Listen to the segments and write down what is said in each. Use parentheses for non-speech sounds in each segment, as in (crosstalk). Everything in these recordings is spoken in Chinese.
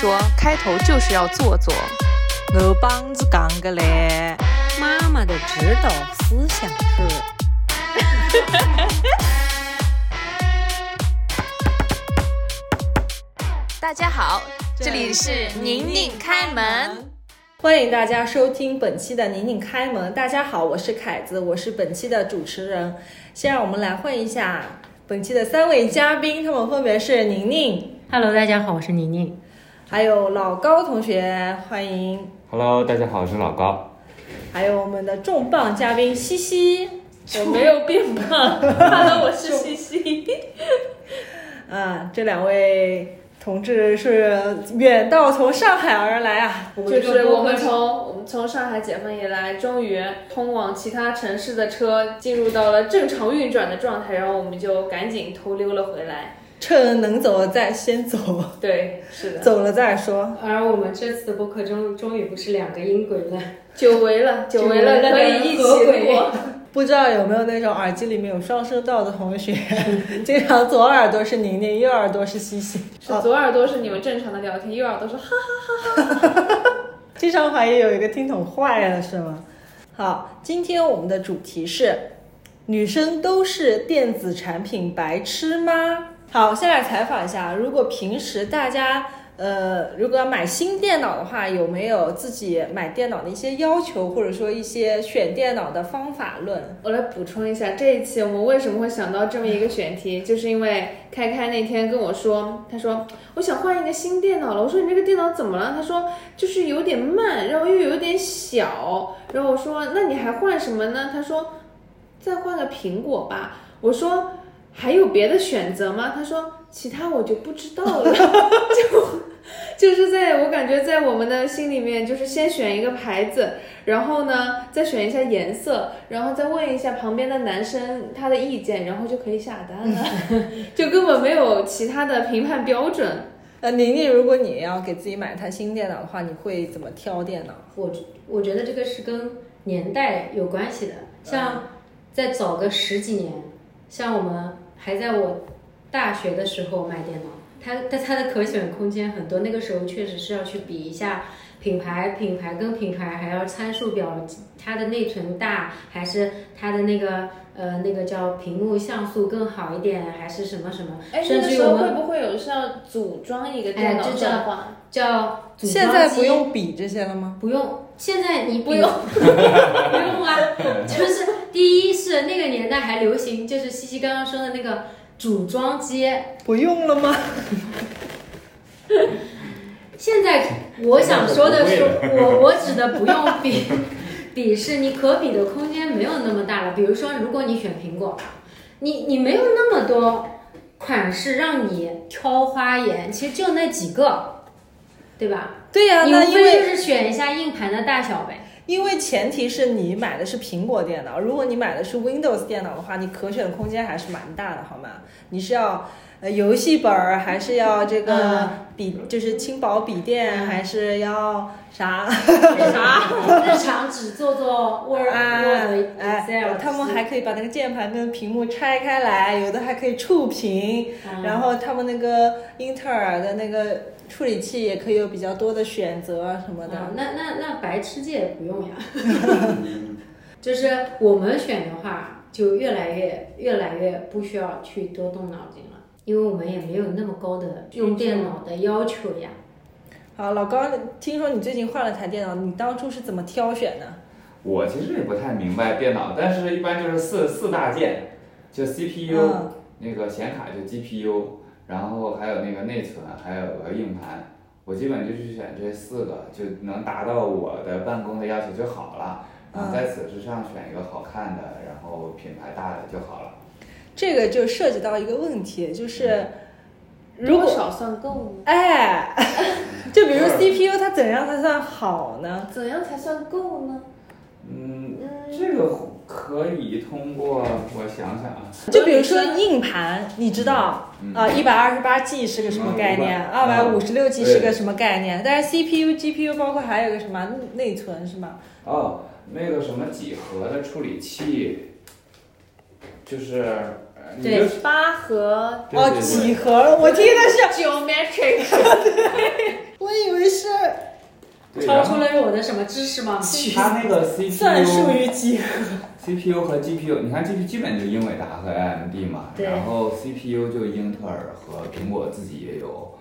说开头就是要做作。我帮子讲个嘞，妈妈的指导思想是。(laughs) 大家好，这里是宁宁开门。欢迎大家收听本期的宁宁开门。大家好，我是凯子，我是本期的主持人。先让我们来问一下本期的三位嘉宾，他们分别是宁宁、Hello，大家好，我是宁宁。还有老高同学，欢迎，Hello，大家好，我是老高。还有我们的重磅嘉宾西西。我没有变胖，Hello，我是西西。(laughs) 啊，这两位同志是远道从上海而来啊。就是我们从我们从上海解放以来，终于通往其他城市的车进入到了正常运转的状态，然后我们就赶紧偷溜了回来。趁能走再先走，(laughs) 对，是的，走了再说。而我们这次的播客终终于不是两个音轨了，久违了，(laughs) 久违了，可以一起录。(laughs) 不知道有没有那种耳机里面有双声道的同学，经常左耳朵是宁宁，右耳朵是西西，是左耳朵是你们正常的聊天，右耳朵是哈哈哈哈哈哈。经常怀疑有一个听筒坏了是吗？好，今天我们的主题是：女生都是电子产品白痴吗？好，先来采访一下，如果平时大家呃，如果要买新电脑的话，有没有自己买电脑的一些要求，或者说一些选电脑的方法论？我来补充一下，这一期我们为什么会想到这么一个选题，就是因为开开那天跟我说，他说我想换一个新电脑了。我说你这个电脑怎么了？他说就是有点慢，然后又有点小。然后我说那你还换什么呢？他说再换个苹果吧。我说还有别的选择吗？他说其他我就不知道了。(laughs) 就就是在我感觉在我们的心里面，就是先选一个牌子，然后呢再选一下颜色，然后再问一下旁边的男生他的意见，然后就可以下单了，(laughs) 就根本没有其他的评判标准。呃，宁宁，如果你要给自己买台新电脑的话，你会怎么挑电脑？我我觉得这个是跟年代有关系的。像再早个十几年，像我们还在我大学的时候买电脑，它它它的可选空间很多。那个时候确实是要去比一下品牌，品牌跟品牌还要参数表，它的内存大还是它的那个呃那个叫屏幕像素更好一点，还是什么什么？哎，那甚个时候会不会有是要组装一个电脑哎就的话？叫组装现在不用比这些了吗？不用，现在你不用 (laughs) 不用啊。就是第一是那个年代还流行，就是西西刚刚说的那个组装机。不用了吗？(laughs) 现在我想说的是，我我指的不用比，(laughs) 比是你可比的空间没有那么大了。比如说，如果你选苹果，你你没有那么多款式让你挑花眼，其实就那几个，对吧？对呀、你那因为无非就是选一下硬盘的大小呗。因为前提是你买的是苹果电脑，如果你买的是 Windows 电脑的话，你可选的空间还是蛮大的，好吗？你是要呃游戏本儿，还是要这个嗯笔，就是轻薄笔电，还是要啥？(laughs) 啥？日常只做做 Word、啊 Word、哎 Excel，，他们还可以把那个键盘跟屏幕拆开来，有的还可以触屏，嗯然后他们那个英特尔的那个处理器也可以有比较多的选择啊什么的。啊，那那那白痴界不用呀。(laughs) 就是我们选的话，就越来越越来越不需要去多动脑筋了，因为我们也没有那么高的用电脑的要求呀。好，老高，听说你最近换了台电脑，你当初是怎么挑选的？我其实也不太明白电脑，但是一般就是四四大件，就 CPU，、嗯那个显卡就 GPU，然后还有那个内存，还有个硬盘。我基本就去选这四个，就能达到我的办公的要求就好了。然后在此之上选一个好看的，然后品牌大的就好了。这个就涉及到一个问题，就是如果多少算够呢？哎，(laughs) 就比如 CPU 它怎样才算好呢？怎样才算够呢？嗯，这个可以通过我想想啊，就比如说硬盘，你知道嗯啊，一百二十八 G 是个什么概念？二百五十六 G 是个什么概念？但是 CPU、GPU 包括还有个什么内存是吗？哦，那个什么几何的处理器，就是对八核哦，几何，我听的是 (laughs) geometric，(laughs) 我以为是，超出了我的什么知识盲区。它那个 (laughs) 算术 CPU 与几何。CPU 和 GPU，你看 GPU 基本就英伟达和 AMD 嘛，然后 CPU 就英特尔和苹果自己也有，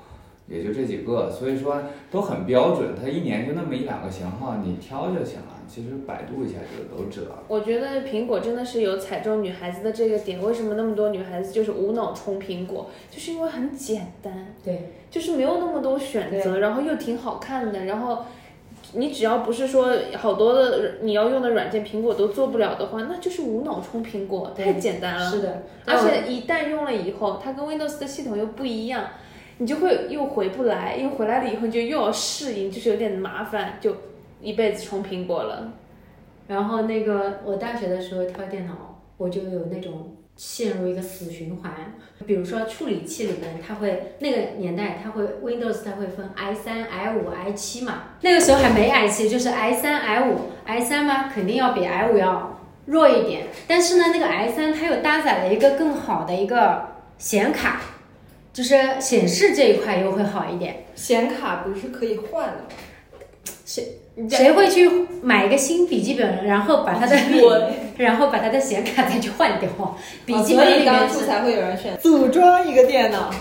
也就这几个，所以说都很标准，它一年就那么一两个型号，你挑就行了。其实百度一下就都知道了。我觉得苹果真的是有踩中女孩子的这个点。为什么那么多女孩子就是无脑冲苹果？就是因为很简单，对，就是没有那么多选择，然后又挺好看的，然后。你只要不是说好多的你要用的软件苹果都做不了的话，那就是无脑充苹果，太简单了。是的，而且一旦用了以后，它跟 Windows 的系统又不一样，你就会又回不来，因为回来了以后你就又要适应，就是有点麻烦，就一辈子充苹果了。然后那个我大学的时候挑电脑，我就有那种陷入一个死循环。比如说处理器里面，它会那个年代它会 Windows 它会分 i 三、i 五、i 七嘛，那个时候还没 i 七，就是 i 三、i 五、i 三嘛，肯定要比 i 五要弱一点。但是呢，那个 i 三它又搭载了一个更好的一个显卡，就是显示这一块又会好一点。显卡不是可以换的吗？谁会去买一个新笔记本，然后把它的 (laughs) (laughs) 然后把它的显卡再去换掉？笔记本哦所以里面是当初才会有人选组装一个电脑。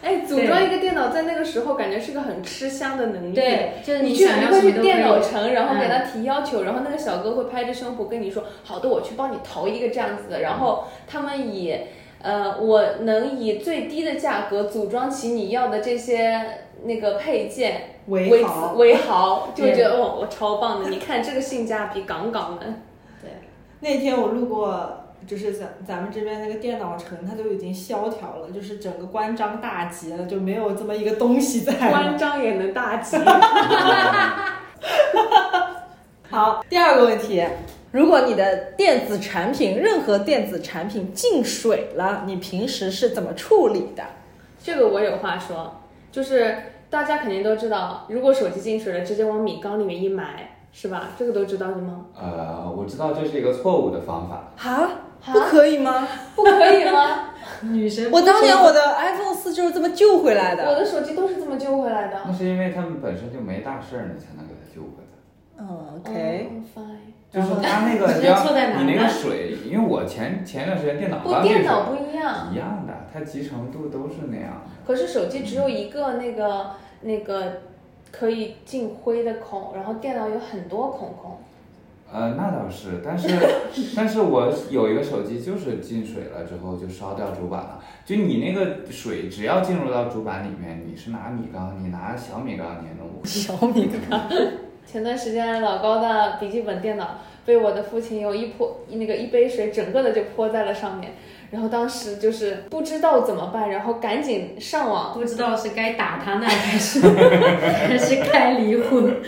哎，组装一个电脑在那个时候感觉是个很吃香的能力。对，就是你去你会去电脑城，然后给嗯他提要求，然后那个小哥会拍着胸脯跟你说：“好的，我去帮你投一个这样子的。”然后他们以呃，我能以最低的价格组装起你要的这些那个配件为豪为豪，就觉得哦，我超棒的！你看这个性价比杠杠的。(laughs) 对那天我路过，就是咱咱们这边那个电脑城，它都已经萧条了，就是整个关张大吉了，就没有这么一个东西在。关张也能大吉。(laughs) 好，第二个问题，如果你的电子产品任何电子产品进水了，你平时是怎么处理的？这个我有话说，就是大家肯定都知道，如果手机进水了，直接往米缸里面一埋，是吧？这个都知道的吗？呃，我知道这是一个错误的方法。啊，不可以吗？(laughs) 不可以吗？女生我当年我的 iPhone 四就是这么救回来的我的。手机都是这么救回来的。那是因为他们本身就没大事儿，你才能给他救回来。嗯，OK。就是它那个，(laughs) 你你要你那个水，因为我前前段时间电脑不，电脑不一样。一样的，它集成度都是那样的。可是手机只有一个那个那个可以进灰的孔，然后电脑有很多孔孔。呃，那倒是，但是 (laughs) 但是我有一个手机就是进水了之后就烧掉主板了。就你那个水只要进入到主板里面，你是拿米缸，你拿小米缸你也弄不。(laughs) 小米缸。前段时间老高的笔记本电脑被我的父亲用一泼那个一杯水整个的就泼在了上面，然后当时就是不知道怎么办，然后赶紧上网不知道是该打他呢，还是 (laughs) 还是该离婚？(laughs)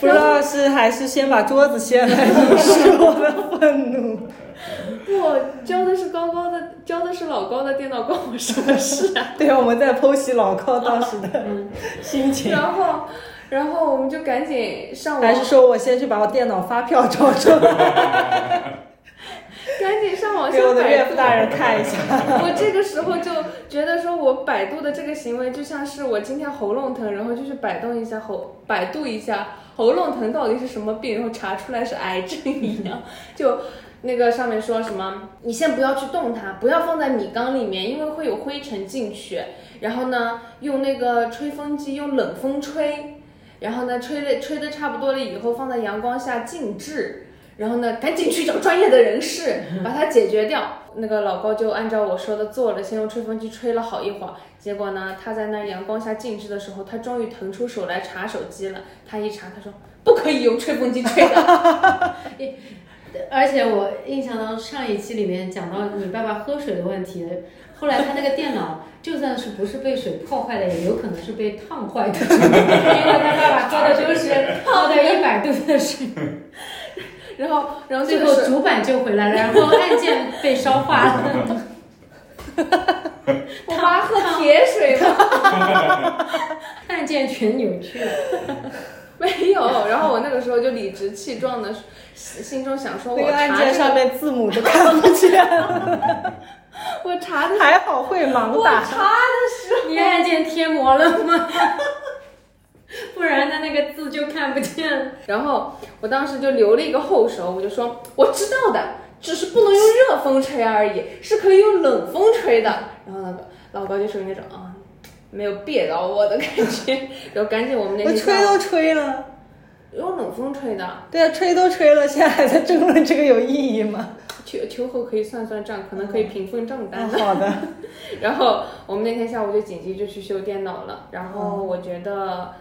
不知道是还是先把桌子掀了，引示我的愤怒。不，教的是高高的，教的是老高的电脑，关我什么事啊？对，我们在剖析老高当时的心情。(laughs) 然后，然后我们就赶紧上网，还是说我先去把我电脑发票找出来，(laughs) 赶紧上网给我的岳父大人看一下。(laughs) 我这个时候就觉得说，我百度的这个行为就像是我今天喉咙疼，然后就去百动一下喉，百度一下喉咙疼到底是什么病，然后查出来是癌症一样。就那个上面说什么，你先不要去动它，不要放在米缸里面，因为会有灰尘进去。然后呢，用那个吹风机用冷风吹，然后呢吹了吹的差不多了以后，放在阳光下静置。然后呢，(laughs) 赶紧去找专业的人士 (laughs) 把它解决掉。那个老高就按照我说的做了，先用吹风机吹了好一会儿。结果呢，他在那阳光下静置的时候，他终于腾出手来查手机了。他一查，他说不可以用吹风机吹 (laughs) 的。而且我印象当中上一期里面讲到你爸爸喝水的问题，后来他那个电脑就算是不是被水泡坏的，也有可能是被烫坏的，因为他爸爸喝的就是泡的一百度的水，然后，然后最后主板救回来了，然后按键被烧化了。我妈喝铁水吗？按键全扭曲了。没有。然后我那个时候就理直气壮的心中想说，我那个按键上面字母都看不见了，(laughs) 我查的还好会盲我打。查的时候 (laughs) 你按键贴膜了吗？(laughs) 不然他？那个字就看不见了。然后我当时就留了一个后手，我就说我知道的，只是不能用热风吹而已，是可以用冷风吹的。然后那个老高就属于那种啊，没有别到我的感觉，然后赶紧我们那天我吹都吹了，用冷风吹的，对啊，吹都吹了，现在还在争论这个有意义吗？秋秋后可以算算账，可能可以平分账单。好的，(laughs) 然后我们那天下午就紧急就去修电脑了，然后我觉得。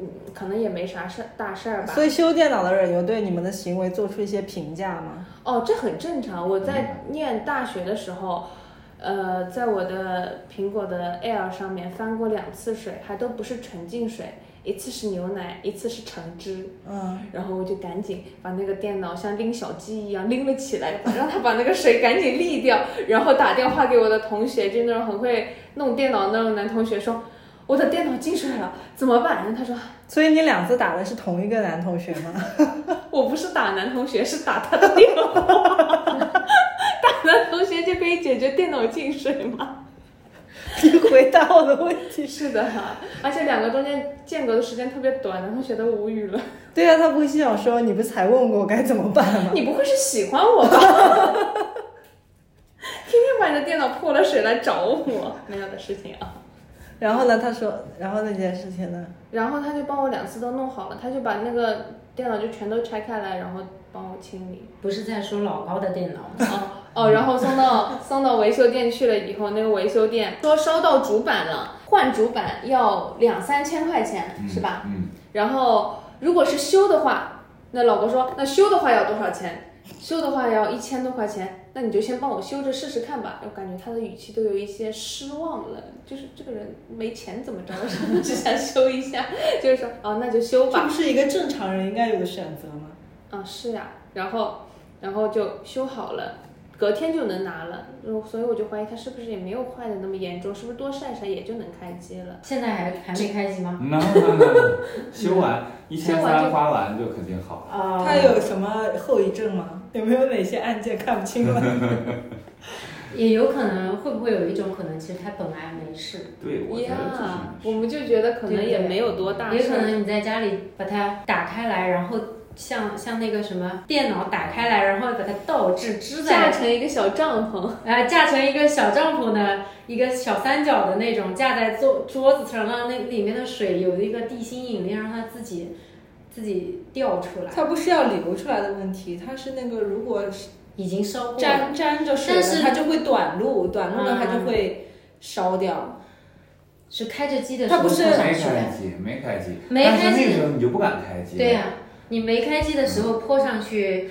嗯，可能也没啥事儿大事儿吧。所以修电脑的人有对你们的行为做出一些评价吗？哦，这很正常。我在念大学的时候，呃，在我的苹果的 Air 上面翻过两次水，还都不是纯净水，一次是牛奶，一次是橙汁。嗯，然后我就赶紧把那个电脑像拎小鸡一样拎了起来，让他把那个水赶紧沥掉，然后打电话给我的同学，就那种很会弄电脑那种男同学说。我的电脑进水了，怎么办？然后他说所以你两次打的是同一个男同学吗？(laughs) 我不是打男同学，是打他的电话。(laughs) 打男同学就可以解决电脑进水吗？你回答我的问题。是的，而且两个中间间隔的时间特别短，男同学都无语了。对啊，他不会心想说你不是才问过我该怎么办吗？你不会是喜欢我吧？(laughs) 天天把你的电脑泼了水来找我，没有的事情啊。然后呢？他说，然后那件事情呢？然后他就帮我两次都弄好了，他就把那个电脑就全都拆开来，然后帮我清理。不是在说老高的电脑哦，然后送到送到维修店去了以后，那个维修店说烧到主板了，换主板要两三千块钱，是吧？嗯。然后如果是修的话，那老高说，那修的话要多少钱？修的话要一千多块钱，那你就先帮我修着试试看吧。我感觉他的语气都有一些失望了，就是这个人没钱怎么着，只想修一下，就是说，哦，那就修吧。这 (laughs) 不是一个正常人应该有的选择吗？啊，是呀，然后，然后就修好了，隔天就能拿了。所以我就怀疑它是不是也没有坏的那么严重，是不是多晒晒也就能开机了？现在还还没开机吗？那 (laughs) 那那，修完一千三花完就肯定好了。啊，它有什么后遗症吗？有没有哪些按键看不清了？(laughs) 也有可能，会不会有一种可能，其实他本来没事，对，我觉得我们就觉得可能也没有多大也。可能你在家里把它打开来，然后像像那个什么电脑打开来，然后把它倒置支架在，成一个小帐篷，啊，(laughs) 架成一个小帐篷的一个小三角的那种，架在桌桌子上，让那里面的水有一个地心引力，让它自己自己掉出来。它不是要流出来的问题，它是那个如果已经烧过了，沾沾着水了，但是它就会短路，短路了嗯它就会烧掉。是开着机的时候它不是没。开机，没开机，没但是那开机个时候你就不敢开机。对呀、你没开机的时候泼上去，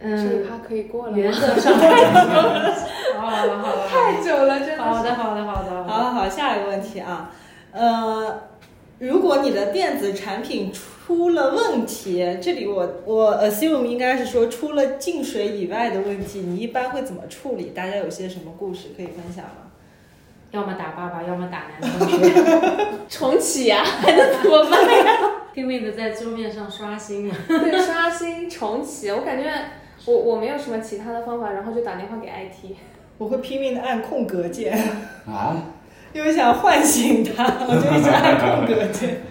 这一嗯，趴可以过了。原则上太久了，好了好了，太久了，真的。好的好的好的，好好好，下一个问题啊，呃，如果你的电子产品出了问题，这里我我 assume 应该是说出了进水以外的问题，你一般会怎么处理？大家有些什么故事可以分享吗？要么打爸爸，要么打男同学，重启呀、还能怎么办呀？拼命的在桌面上刷新啊。(laughs) 对，刷新重启，我感觉我我没有什么其他的方法，然后就打电话给 IT。我会拼命的按空格键，啊，(laughs) 因为想唤醒他，我就一直按空格键。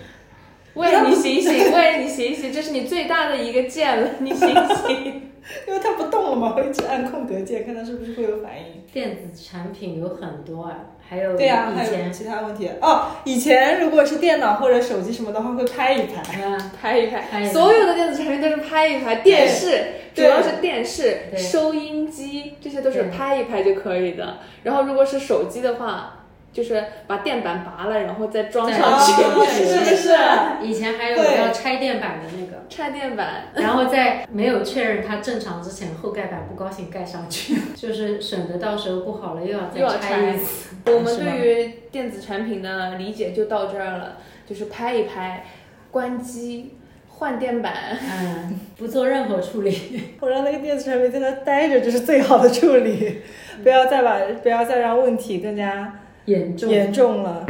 为了你醒醒，为了你醒醒，这是你最大的一个键了，(laughs) 你醒醒。因为它不动了嘛，我一直按空格键，看它是不是会有反应。电子产品有很多啊，还有对啊、还有以前，其他问题哦。以前如果是电脑或者手机什么的话，会拍一拍。嗯，拍一拍拍，一拍所有的电子产品都是拍一拍，电视主要是电视、收音机这些都是拍一拍就可以的。然后如果是手机的话，就是把电板拔了，然后再装上去，哦 (laughs) 是是不是？以前还有对要拆电板的那个，拆电板，然后在没有确认它正常之前，后盖板不高兴盖上去，(laughs) 就是省得到时候不好了又要再拆一次。(laughs) 我们对于电子产品的理解就到这儿了，就是拍一拍，关机，换电板。嗯，不做任何处理。我让那个电子产品在那待着，就是最好的处理，不要再把不要再让问题更加严重严重了。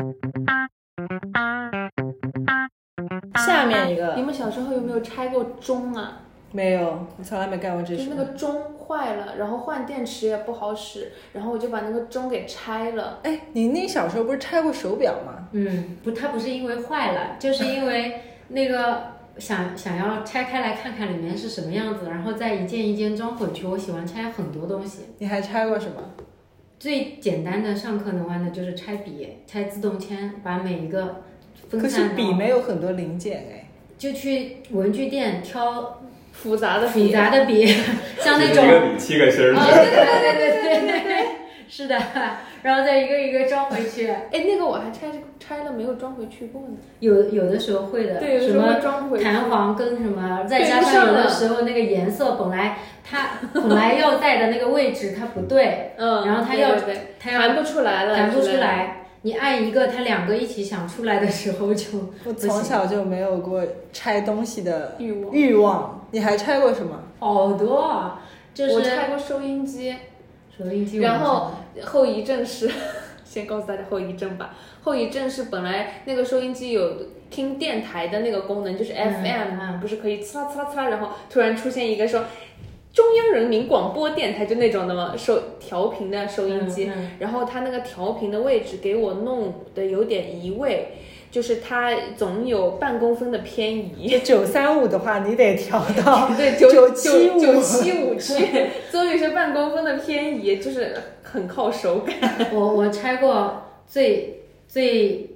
下面一个你们小时候有没有拆过钟啊？没有，我从来没干过这事就是那。个钟坏了，然后换电池也不好使，然后我就把那个钟给拆了。哎，你那小时候不是拆过手表吗？嗯，不，它不是因为坏了，就是因为 (laughs) 那个想想要拆开来看看里面是什么样子，然后再一件一件装回去。我喜欢拆很多东西。你还拆过什么？最简单的上课能玩的就是拆笔、拆自动铅，把每一个分可是散到笔没有很多零件哎。就去文具店挑复杂的复杂的笔，(laughs) 像那种一个笔七个芯儿。啊，对对对对对对，是的，然后再一个一个装回去。哎，那个我还拆拆了没有装回去过呢。有有的时候会的，对，有的什时候会么装回去。弹簧跟什么，再加上上有的时候那个颜色本来它本来要在的那个位置它不对，(laughs) 嗯，然后它要它要弹不出来了，弹不。出来。你按一个，它两个一起想出来的时候就 (laughs) 我不行从小就没有过拆东西的欲望欲望。你还拆过什么？好多啊，就是我拆过收音机，然后后遗症是，(laughs) 先告诉大家后遗症吧。后遗症是本来那个收音机有听电台的那个功能，就是嗯 FM，、嗯不是可以呲啦呲啦呲啦，然后突然出现一个说中央人民广播电台就那种的嘛，收调频的收音机，嗯嗯然后它那个调频的位置给我弄的有点移位。就是它总有半公分的偏移，就九三五的话，你得调到 (laughs) 对，九九七五。九七五去，(laughs) 所以是半公分的偏移，就是很靠手感。(laughs) 我我拆过最最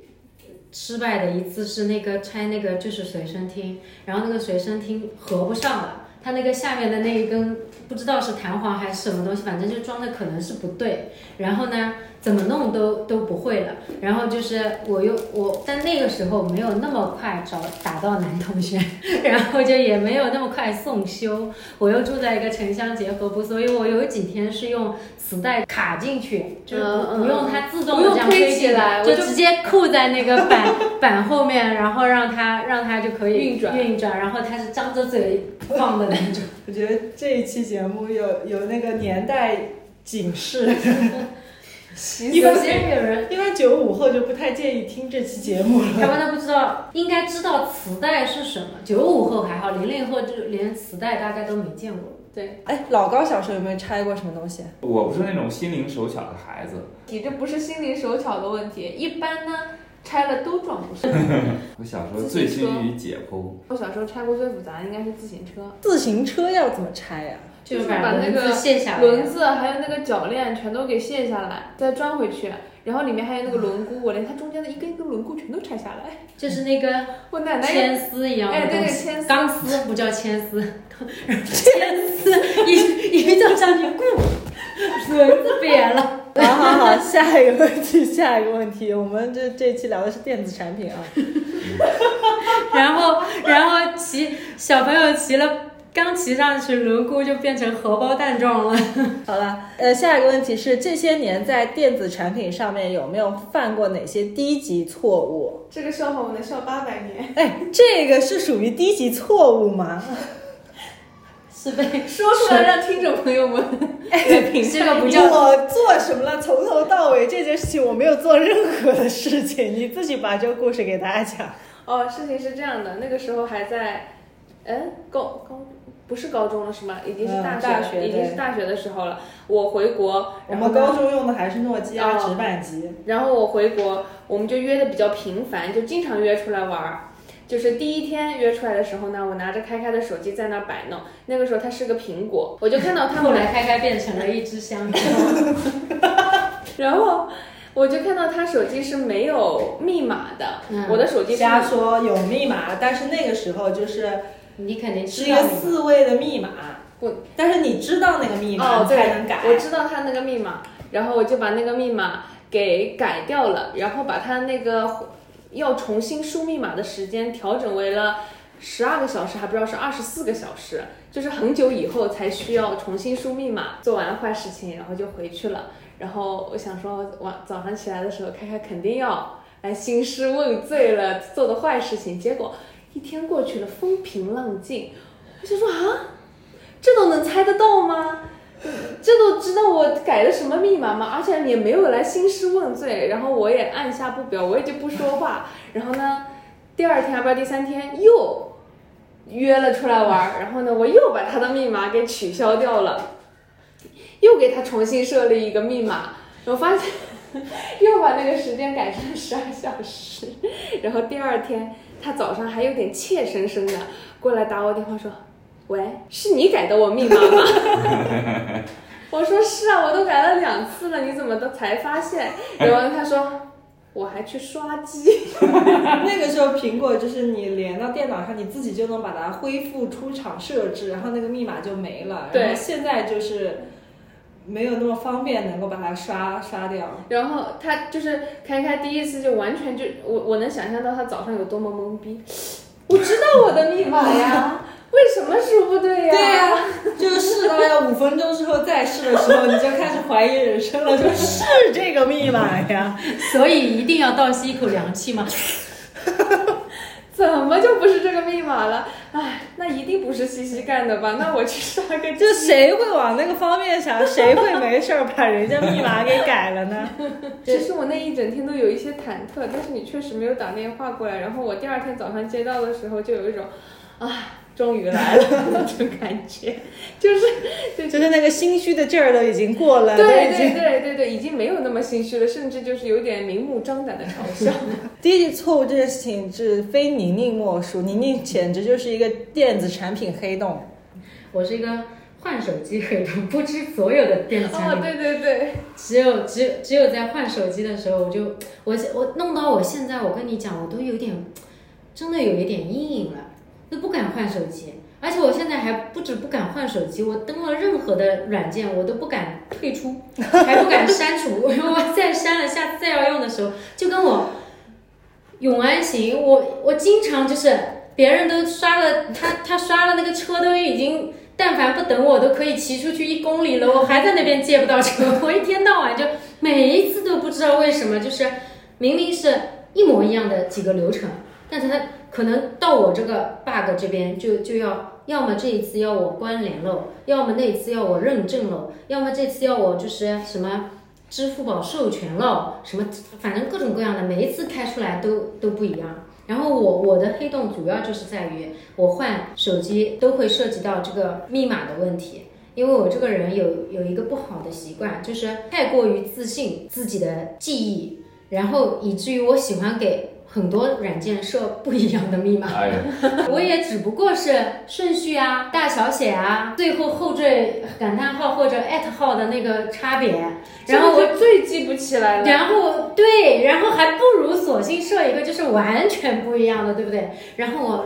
失败的一次是那个拆那个就是随身听，然后那个随身听合不上了，它那个下面的那一根不知道是弹簧还是什么东西，反正就装的可能是不对，然后呢怎么弄都都不会了，然后就是我又我但那个时候没有那么快找打到男同学，(laughs) 然后就也没有那么快送修，我又住在一个城乡结合部，所以我有几天是用磁带卡进去，就不用它自动的这样推起来就直接扣在那个板 (laughs) 板后面，然后让它让它就可以运转。运转，然后它是张着嘴放的那种。我觉得这一期节目有有那个年代警示，(laughs) 一般有人一般九五后就不太建议听这期节目了。他们都不知道，应该知道磁带是什么。九五后还好，零零后就连磁带大概都没见过。对，哎，老高小时候有没有拆过什么东西？我不是那种心灵手巧的孩子，你这不是心灵手巧的问题，一般呢拆了都装不上。(laughs) 我小时候醉心于解剖。我小时候拆过最复杂的应该是自行车，自行车要怎么拆呀、就是把那个卸下来，轮子还有那个铰链全都给卸下来，再装回去。然后里面还有那个轮毂，(laughs) 我连它中间的一根一根轮毂全都拆下来。就是那个 (laughs) 我奶奶也铅丝一样的哎对东西，对铅丝钢丝不叫铅丝，铅丝一一叫上去，咕，轮子瘪了。好好好，下一个问题，下一个问题，我们这这期聊的是电子产品啊。然后然后骑小朋友骑了，刚骑上去轮毂就变成荷包蛋状了。好了，呃，下一个问题是这些年在电子产品上面有没有犯过哪些低级错误？这个笑话我能笑八百年。哎，这个是属于低级错误吗？是被 (laughs) 说出来让听众朋友们来评这价。个不叫我做什么了？从头到尾这件事情我没有做任何的事情，你自己把这个故事给大家讲。哦，事情是这样的，那个时候还在，嗯，高高不是高中了是吗？已经是嗯大学，大学已经是大学的时候了。我回国，我然后高中用的还是诺基亚哦直板机，然后我回国，我们就约的比较频繁，就经常约出来玩儿。就是第一天约出来的时候呢，我拿着开开的手机在那儿摆弄，那个时候它是个苹果，我就看到他后来开开变成了一只香蕉。(laughs) 然后我就看到他手机是没有密码的，嗯我的手机是瞎说有密码，但是那个时候就是你肯定是一个知道你四位的密码我，但是你知道那个密码，才能改。我知道他那个密码，然后我就把那个密码给改掉了，然后把他那个要重新输密码的时间调整为了十二个小时，还不知道是二十四个小时，就是很久以后才需要重新输密码。做完坏事情，然后就回去了。然后我想说，晚早上起来的时候，开开肯定要来兴师问罪了，做的坏事情。结果一天过去了，风平浪静，我就说啊，这都能猜得到吗？(laughs) 这都知道我改的什么密码吗？而且也没有来兴师问罪，然后我也按下不表，我也就不说话。(laughs) 然后呢，第二天还不知道第三天又约了出来玩儿，(laughs) 然后呢，我又把他的密码给取消掉了，又给他重新设立一个密码，我发现又把那个时间改成了十二小时，然后第二天他早上还有点怯生生的过来打我电话说：“喂，是你改的我密码吗？” (laughs) 我说是啊，我都改了两次了，你怎么都才发现？然后他说。我还去刷机，(laughs) 那个时候苹果就是你连到电脑上，你自己就能把它恢复出厂设置，然后那个密码就没了。对然后现在就是没有那么方便能够把它刷刷掉。然后他就是开开第一次就完全就我我能想象到他早上有多么懵逼，我知道我的密码呀，(laughs) 为什么输不对呀？对呀、就是试到要五分钟之后再试的时候，你就开始怀疑人生了，就是这个密码呀。所以一定要倒吸一口凉气嘛。(laughs) 怎么就不是这个密码了？哎，那一定不是西西干的吧？那我去刷个就谁会往那个方面想？谁会没事儿把人家密码给改了呢？(laughs) 其实我那一整天都有一些忐忑，但是你确实没有打电话过来，然后我第二天早上接到的时候就有一种，啊，终于来了 (laughs) 那种感觉，就是对就是那个心虚的劲儿都已经过了，对对对对对，已经没有那么心虚了，甚至就是有点明目张胆的嘲笑。第一错误这件事情是非宁宁莫属，宁宁简直就是一个电子产品黑洞。我是一个换手机黑洞，不知所有的电子产哦，品。对对对，只有只有只有在换手机的时候，我就我我弄到我现在，我跟你讲，我都有点真的有一点阴影了，都不敢换手机。而且我现在还不止不敢换手机，我登了任何的软件，我都不敢退出，还不敢删除。(laughs) 我再删了，下次再要用的时候，就跟我永安行，我我经常就是别人都刷了，他他刷了那个车都已经，但凡不等我都可以骑出去一公里了，我还在那边借不到车，(laughs) 我一天到晚就每一次都不知道为什么，就是明明是一模一样的几个流程，但是他可能到我这个 bug 这边就就要，要么这一次要我关联了，要么那一次要我认证了，要么这次要我就是什么。支付宝授权了，什么反正各种各样的，每一次开出来都都不一样。然后我我的黑洞主要就是在于我换手机都会涉及到这个密码的问题，因为我这个人有有一个不好的习惯，就是太过于自信自己的记忆，然后以至于我喜欢给很多软件设不一样的密码。哎，(laughs) 我也只不过是顺序啊、大小写啊，最后后缀感叹号或者艾特号的那个差别，然后我最记不起来了。然后对，然后还不如索性设一个就是完全不一样的，对不对？然后我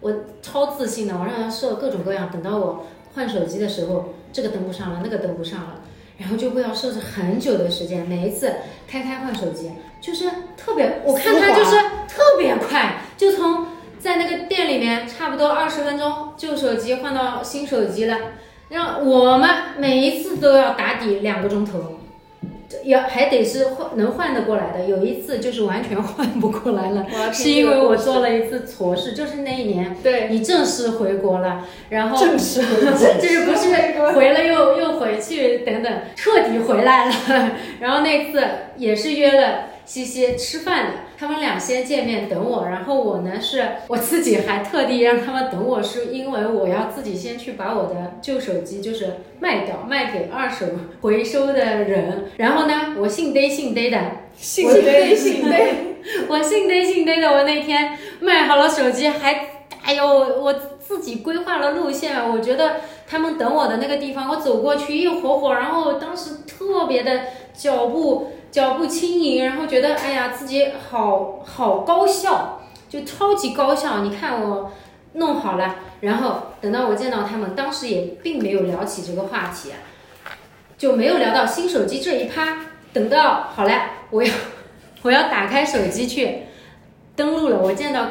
我超自信的，我让他设各种各样，等到我换手机的时候，这个登不上了，那个登不上了，然后就会要设置很久的时间，每一次开开换手机，就是特别，我看他就是特别快，就从在那个店里面差不多二十分钟，旧手机换到新手机了，让我们每一次都要打底两个钟头。要还得是换能换得过来的，有一次就是完全 (laughs) 换不过来了是因为我做了一次错事，就是那一年对，你正式回国了，然后正式回国 (laughs) 就是不是回了又又回去等等，彻底回来了。(laughs) 然后那次也是约了西西吃饭的，他们俩先见面等我，然后我呢是我自己还特地让他们等我，是因为我要自己先去把我的旧手机就是卖掉，卖给二手回收的人。然后呢，我姓逮姓逮的，信我对信对，我姓逮姓逮的，我那天卖好了手机，还，哎呦，我自己规划了路线，我觉得他们等我的那个地方，我走过去一会会，然后当时特别的脚步脚步轻盈，然后觉得哎呀自己好好高效，就超级高效。你看我弄好了，然后等到我见到他们，当时也并没有聊起这个话题，就没有聊到新手机这一趴。等到好了，我要我要打开手机去登录了，我见到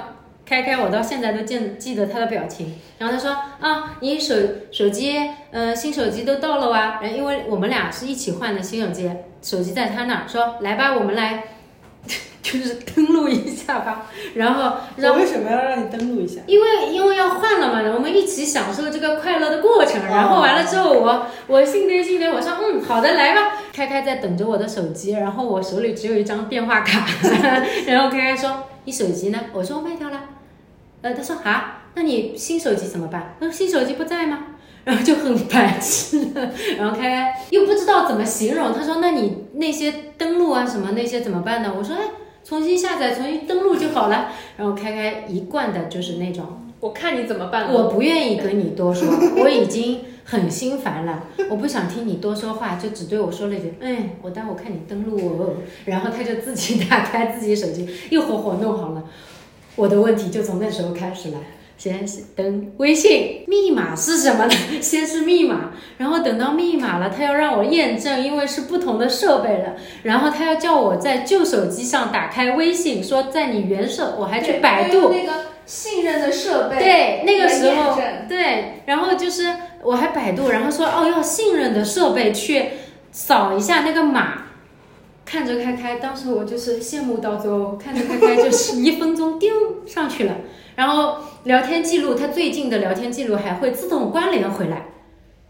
开开，我到现在都见记得他的表情。然后他说啊，你手手机呃新手机都到了哇，然因为我们俩是一起换的新手机，手机在他那儿，说来吧，我们来 (laughs) 就是登录一下吧。然后让我为什么要让你登录一下？因为因为要换了嘛，我们一起享受这个快乐的过程。哦然后完了之后我，我信对信对，我说嗯好的来吧。开开在等着我的手机，然后我手里只有一张电话卡，(laughs) 然后开开说你手机呢？我说卖掉了。呃，他说啊，那你新手机怎么办？他说新手机不在吗？然后就很白痴，然后开开又不知道怎么形容，他说那你那些登录啊什么那些怎么办呢？我说哎，重新下载，重新登录就好了。然后开开一贯的就是那种，我看你怎么办。我不愿意跟你多说，(laughs) 我已经很心烦了，我不想听你多说话，就只对我说了一句，哎，我待会看你登录哦。然后他就自己打开自己手机，又活活弄好了。我的问题就从那时候开始了。先是登微信，密码是什么呢？(laughs) 先是密码，然后等到密码了，他要让我验证，因为是不同的设备了，然后他要叫我在旧手机上打开微信，说在你原设，我还去百度那个信任的设备，对，那个时候对，然后就是我还百度，然后说哦要信任的设备去扫一下那个码，看着开开，当时我就是羡慕到最后，看着开开就是一分钟丢上去了。然后聊天记录，他最近的聊天记录还会自动关联回来，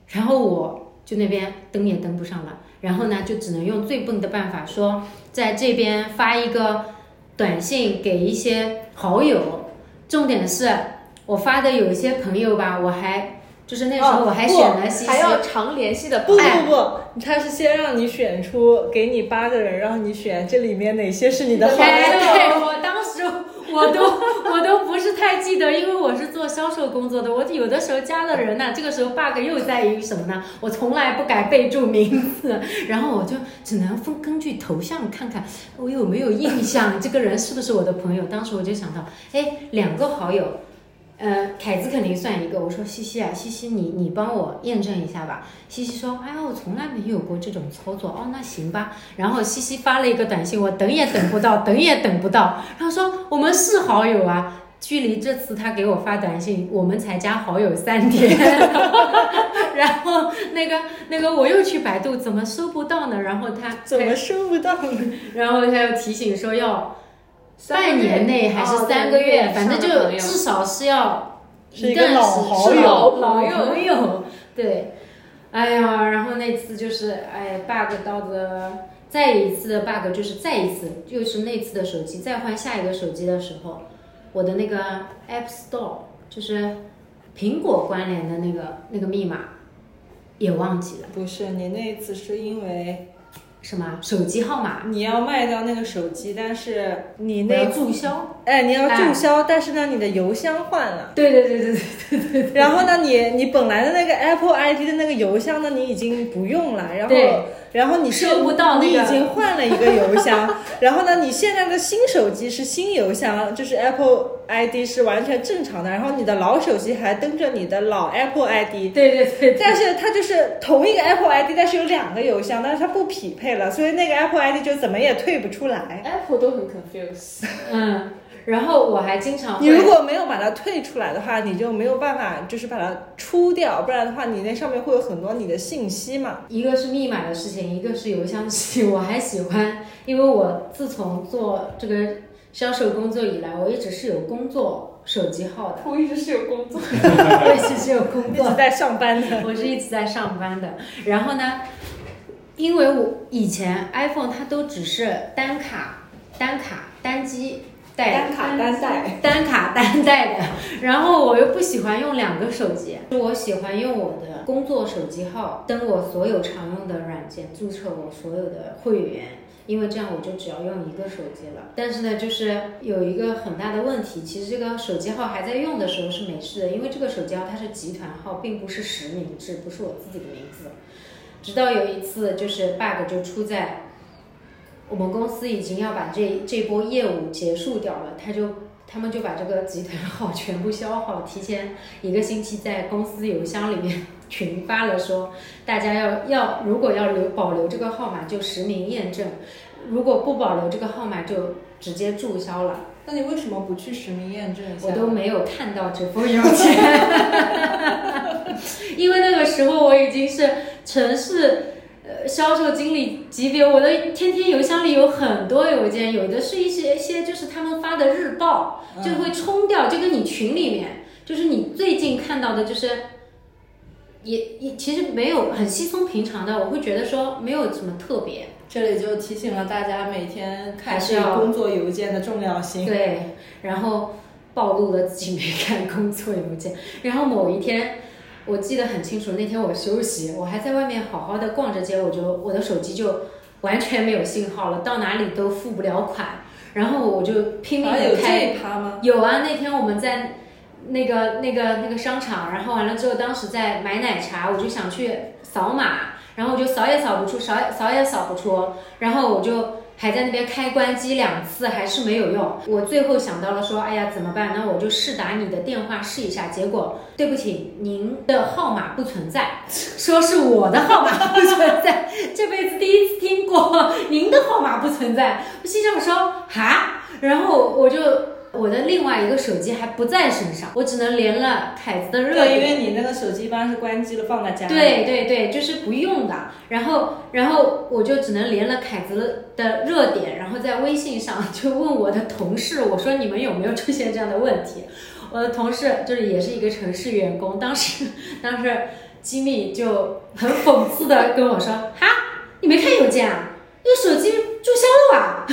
然后我就那边登也登不上了，然后呢就只能用最笨的办法说，在这边发一个短信给一些好友，重点是我发的有一些朋友吧，我还就是那时候我还选了西西，还要常联系的，不不不，他是先让你选出给你八个人，让你选这里面哪些是你的好友，对我当时。我都我都不是太记得，因为我是做销售工作的，我有的时候加了人呢，这个时候 bug 又在于什么呢？我从来不改备注名字，然后我就只能分根据头像看看我有没有印象，这个人是不是我的朋友。当时我就想到，哎，两个好友。呃，凯子肯定算一个。我说西西啊，西西，你你帮我验证一下吧。西西说，哎呀，我从来没有过这种操作。哦，那行吧。然后西西发了一个短信，我等也等不到，等也等不到。然后说我们是好友啊，距离这次他给我发短信，我们才加好友三天。(laughs) 然后那个那个我又去百度，怎么搜不到呢？然后他怎么搜不到呢？然后他又提醒说要。半年内还是三个月，反正就至少是要一段时间，老朋友。对，哎呀，然后那次就是哎，bug 到的，再一次的 bug 就是再一次，就是那次的手机再换下一个手机的时候，我的那个 App Store 就是苹果关联的那个那个密码也忘记了。不是，你那一次是因为。什么手机号码？你要卖掉那个手机，但是你那注销。哎，你要注销，但是呢，你的邮箱换了。对对对对对对对。然后呢，你你本来的那个 Apple ID 的那个邮箱呢，你已经不用了。然后。然后你收不到，你已经换了一个邮箱。然后呢，你现在的新手机是新邮箱，就是 Apple ID 是完全正常的。然后你的老手机还登着你的老 Apple ID。对对对。但是它就是同一个 Apple ID，但是有两个邮箱，但是它不匹配了，所以那个 Apple ID 就怎么也退不出来。Apple 都很 confused。嗯。然后我还经常，你如果没有把它退出来的话，你就没有办法，就是把它出掉，不然的话，你那上面会有很多你的信息嘛。一个是密码的事情，一个是邮箱事情。我还喜欢，因为我自从做这个销售工作以来，我一直是有工作手机号的。(laughs) 我一直是有工作，我一直是有工作，一直在上班的。我是一直在上班的。然后呢，因为我以前 iPhone 它都只是单卡、单卡、单机。单卡单带，单卡单带的，然后我又不喜欢用两个手机，我喜欢用我的工作手机号登我所有常用的软件，注册我所有的会员，因为这样我就只要用一个手机了。但是呢，就是有一个很大的问题，其实这个手机号还在用的时候是没事的，因为这个手机号它是集团号，并不是实名制，不是我自己的名字。直到有一次，就是 bug 就出在。我们公司已经要把这这波业务结束掉了，他就他们就把这个集团号全部消耗，提前一个星期在公司邮箱里面 (laughs) 群发了说，大家要要如果要留保留这个号码就实名验证，如果不保留这个号码就直接注销了。那你为什么不去实名验证一下？我都没有看到这封邮件，(laughs) 因为那个时候我已经是城市。呃，销售经理级别，我的天天邮箱里有很多邮件，有的是一些一些就是他们发的日报，就会冲掉，就跟你群里面，就是你最近看到的，就是也也其实没有很稀松平常的，我会觉得说没有什么特别。这里就提醒了大家，每天看是工作邮件的重要性。对，然后暴露了自己没看工作邮件，然后某一天。我记得很清楚，那天我休息，我还在外面好好的逛着街，我就我的手机就完全没有信号了，到哪里都付不了款，然后我就拼命啊有这的开。一趴吗？有啊，那天我们在那个那个那个商场，然后完了之后，当时在买奶茶，我就想去扫码，然后我就扫也扫不出，扫也扫也扫不出，然后我就还在那边开关机两次，还是没有用。我最后想到了说，哎呀，怎么办？那我就试打你的电话试一下。结果，对不起，您的号码不存在，(laughs) 说是我的号码不存在，(laughs) 这辈子第一次听过您的号码不存在。我心想说，哈，然后我就。我的另外一个手机还不在身上，我只能连了凯子的热对，因。为你那个手机一般是关机了，放在家里。对对对，就是不用的。然后，然后我就只能连了凯子的热点，然后在微信上就问我的同事，我说你们有没有出现这样的问题？我的同事就是也是一个城市员工，当时 (laughs) 当时机密就很讽刺的跟我说：“哈，你没看邮件啊？那个手机注销了吧？”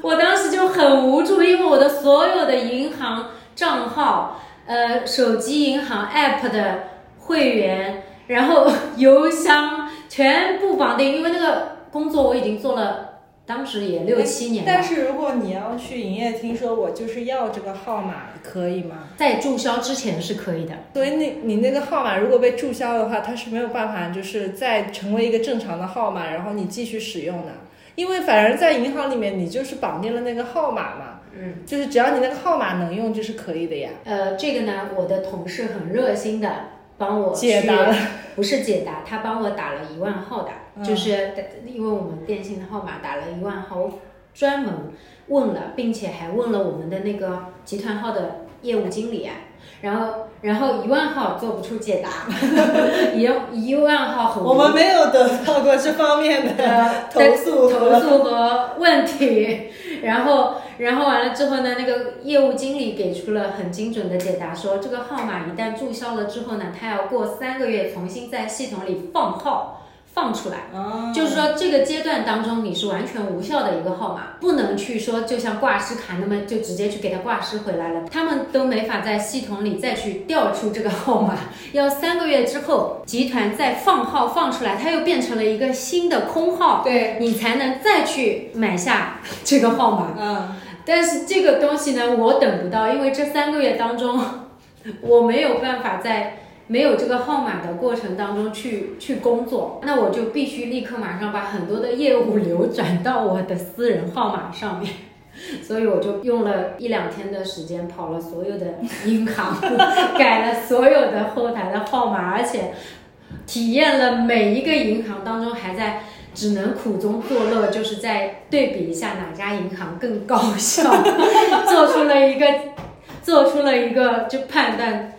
(laughs) 我当时就很无助，因为我的所有的银行账号、呃手机银行 app 的会员，然后 (laughs) 邮箱全部绑定，因为那个工作我已经做了，当时也六七年。但是如果你要去营业厅说，我就是要这个号码，可以吗？在注销之前是可以的。所以你你那个号码如果被注销的话，它是没有办法就是再成为一个正常的号码，然后你继续使用的。因为反而在银行里面，你就是绑定了那个号码嘛，嗯，就是只要你那个号码能用，就是可以的呀。呃，这个呢，我的同事很热心的帮我解答了，不是解答，他帮我打了一万号的，嗯就是因为我们电信的号码打了一万号，专门问了，并且还问了我们的那个集团号的业务经理啊，然后然后一万号做不出解答，(laughs) 一一万号很我们没有得到过这方面的呃 (laughs) 投诉投诉和问题，(laughs) 然后然后完了之后呢，那个业务经理给出了很精准的解答，说这个号码一旦注销了之后呢，他要过三个月重新在系统里放号放出来。啊，就是说，这个阶段当中你是完全无效的一个号码，不能去说就像挂失卡那么就直接去给它挂失回来了，他们都没法在系统里再去调出这个号码，(laughs) 要三个月之后集团再放号放出来，它又变成了一个新的空号，对，你才能再去买下这个号码。嗯，但是这个东西呢，我等不到，因为这三个月当中，(laughs) 我没有办法在没有这个号码的过程当中去去工作，那我就必须立刻马上把很多的业务流转到我的私人号码上面。(laughs) 所以我就用了一两天的时间，跑了所有的银行，(laughs) 改了所有的后台的号码，而且体验了每一个银行当中还在只能苦中作乐，就是在对比一下哪家银行更高效，(laughs) 做出了一个做出了一个就判断。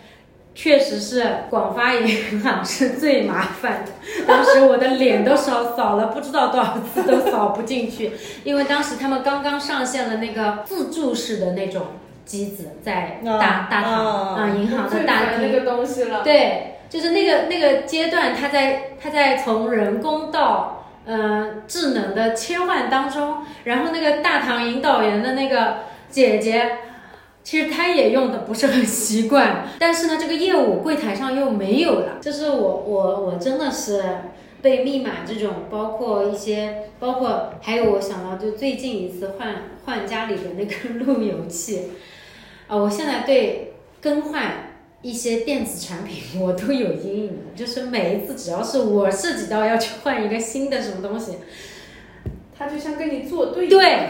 确实是广发银行是最麻烦的，当时我的脸都扫扫了不知道多少次都扫不进去，因为当时他们刚刚上线了那个自助式的那种机子，在大、啊大堂啊啊、银行的最大厅那个东西了。对，就是那个那个阶段，它在它在从人工到呃智能的切换当中，然后那个大堂引导员的那个姐姐。其实他也用的不是很习惯，但是呢，这个业务柜台上又没有了。就是我我我真的是被密码这种，包括一些，包括还有我想到就最近一次换换家里的那个路由器，啊、我现在对更换一些电子产品我都有阴影了，就是每一次只要是我涉及到要去换一个新的什么东西，他就像跟你作对。对，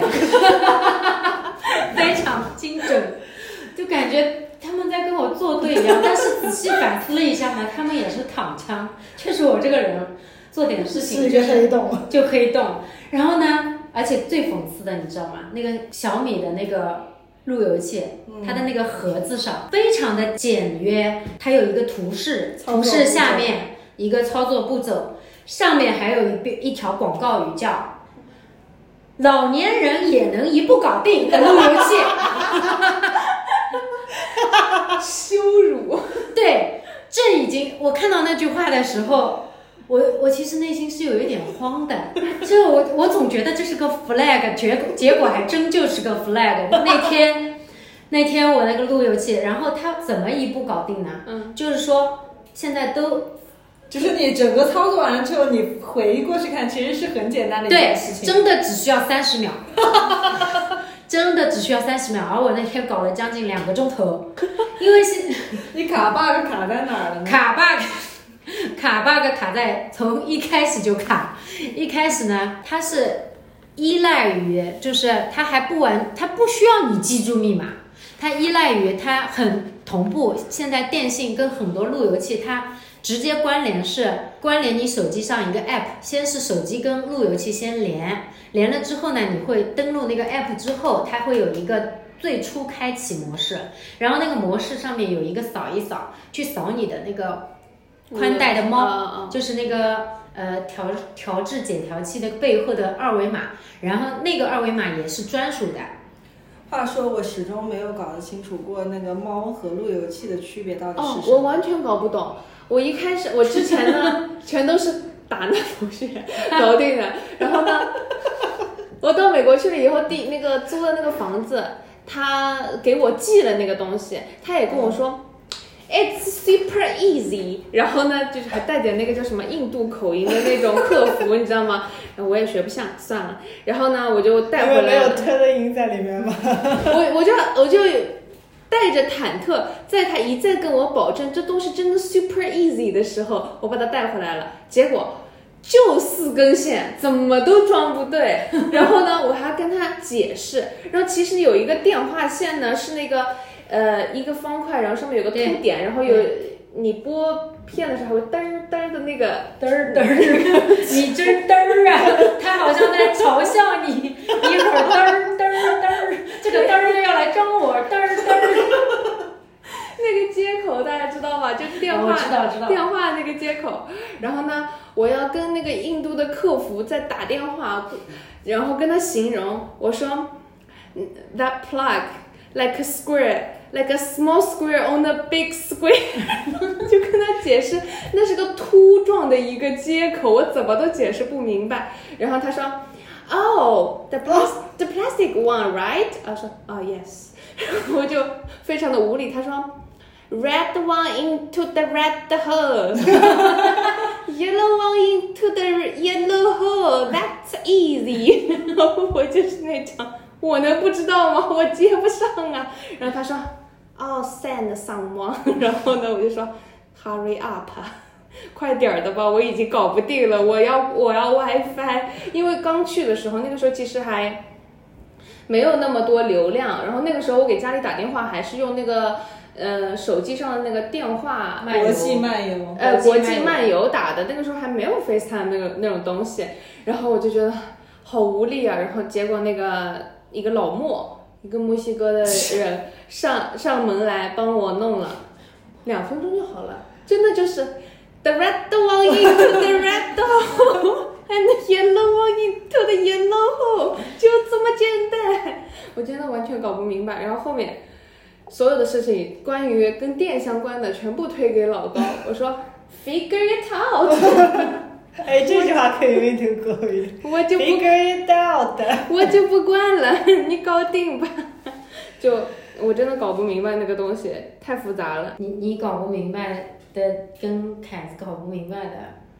(laughs) 非常精准，就感觉他们在跟我作对一样。但是仔细反思了一下呢，他们也是躺枪，确实我这个人做点事情是就是黑洞。就可以动。然后呢，而且最讽刺的，你知道吗？那个小米的那个路由器，它的那个盒子上非常的简约，它有一个图示，图示下面一个操作步骤，上面还有一遍一条广告语叫。老年人也能一步搞定的路由器，羞辱。对，这已经我看到那句话的时候，我我其实内心是有一点慌的，就我我总觉得这是个 flag，结结果还真就是个 flag。那天那天我那个路由器，然后它怎么一步搞定呢？嗯，就是说现在都就是你整个操作完了之后，你回过去看，其实是很简单的一对件事，情。真的只需要三十秒，(laughs) 真的只需要三十秒，而我那天搞了将近两个钟头，(laughs) 因为是 (laughs) 你卡 bug 卡在哪儿了呢？卡 bug，卡 bug 卡在从一开始就卡，一开始呢，它是依赖于，就是它还不完，它不需要你记住密码，它依赖于它很同步。现在电信跟很多路由器，它直接关联是关联你手机上一个 app，先是手机跟路由器先连，连了之后呢，你会登录那个 app 之后，它会有一个最初开启模式，然后那个模式上面有一个扫一扫，去扫你的那个宽带的猫，啊就是那个呃调调制解调器的背后的二维码，然后那个二维码也是专属的。话说，我始终没有搞得清楚过那个猫和路由器的区别到底哦是，什么。我完全搞不懂。我一开始，我之前呢，(laughs) 全都是打那同学搞定的。然后呢，我到美国去了以后，第那个租的那个房子，他给我寄了那个东西，他也跟我说。It's super easy，然后呢，就是还带点那个叫什么印度口音的那种客服，你知道吗？(laughs) 我也学不像，算了。然后呢，我就带回因为没有推的音在里面吗？(laughs) 我我就我就带着忐忑，在他一再跟我保证这东西真的 super easy 的时候，我把它带回来了，结果就四根线，怎么都装不对。(laughs) 然后呢，我还跟他解释，然后其实有一个电话线呢是那个呃一个方块，然后上面有个凸点，然后有你拨片的时候还会嘚儿嘚儿的那个嘚儿 (laughs) 嘚儿，(laughs) 你真嘚儿啊！(laughs) 他好像在嘲笑你，一会儿嘚儿嘚儿嘚儿，这个嘚儿又要来装我，嘚儿嘚儿。那个接口大家知道吧？就是电话、我知道知道电话那个接口。然后呢，我要跟那个印度的客服在打电话，然后跟他形容，我说嗯，that plug like a square。Like a small square on a big square，就跟他解释那是个凸状的一个接口，我怎么都解释不明白。然后他说，Oh, (laughs) the plas the plastic one, right？我说，哦、yes。然后我就非常的无力，他说，Red (laughs) one into the red hole，yellow (laughs) one into the yellow hole，that's easy。然后我就是那种，我能不知道吗？我接不上啊。然后他说， 哦、s e n d someone。(laughs) 然后呢，我就说，Hurry up。(laughs) 快点儿的吧，我已经搞不定了，我要我要 WiFi，因为刚去的时候，那个时候其实还没有那么多流量，然后那个时候我给家里打电话还是用那个呃手机上的那个电话国际漫游，呃国际漫游国际漫游打的，那个时候还没有 FaceTime 那个那种东西，然后我就觉得好无力啊，然后结果那个一个老莫，一个墨西哥的人上上门来帮我弄了，两分钟就好了，真的就是 the red one into the red hole and the yellow one into the yellow hole，就这么简单，我真的完全搞不明白，然后后面。所有的事情关于跟电相关的全部推给老高，我说 figure it out，(laughs) 哎，这句话可以没听过语。我就不 Figure it out。我就不管了，你搞定吧。就我真的搞不明白那个东西，太复杂了。你你搞不明白的，跟凯子搞不明白的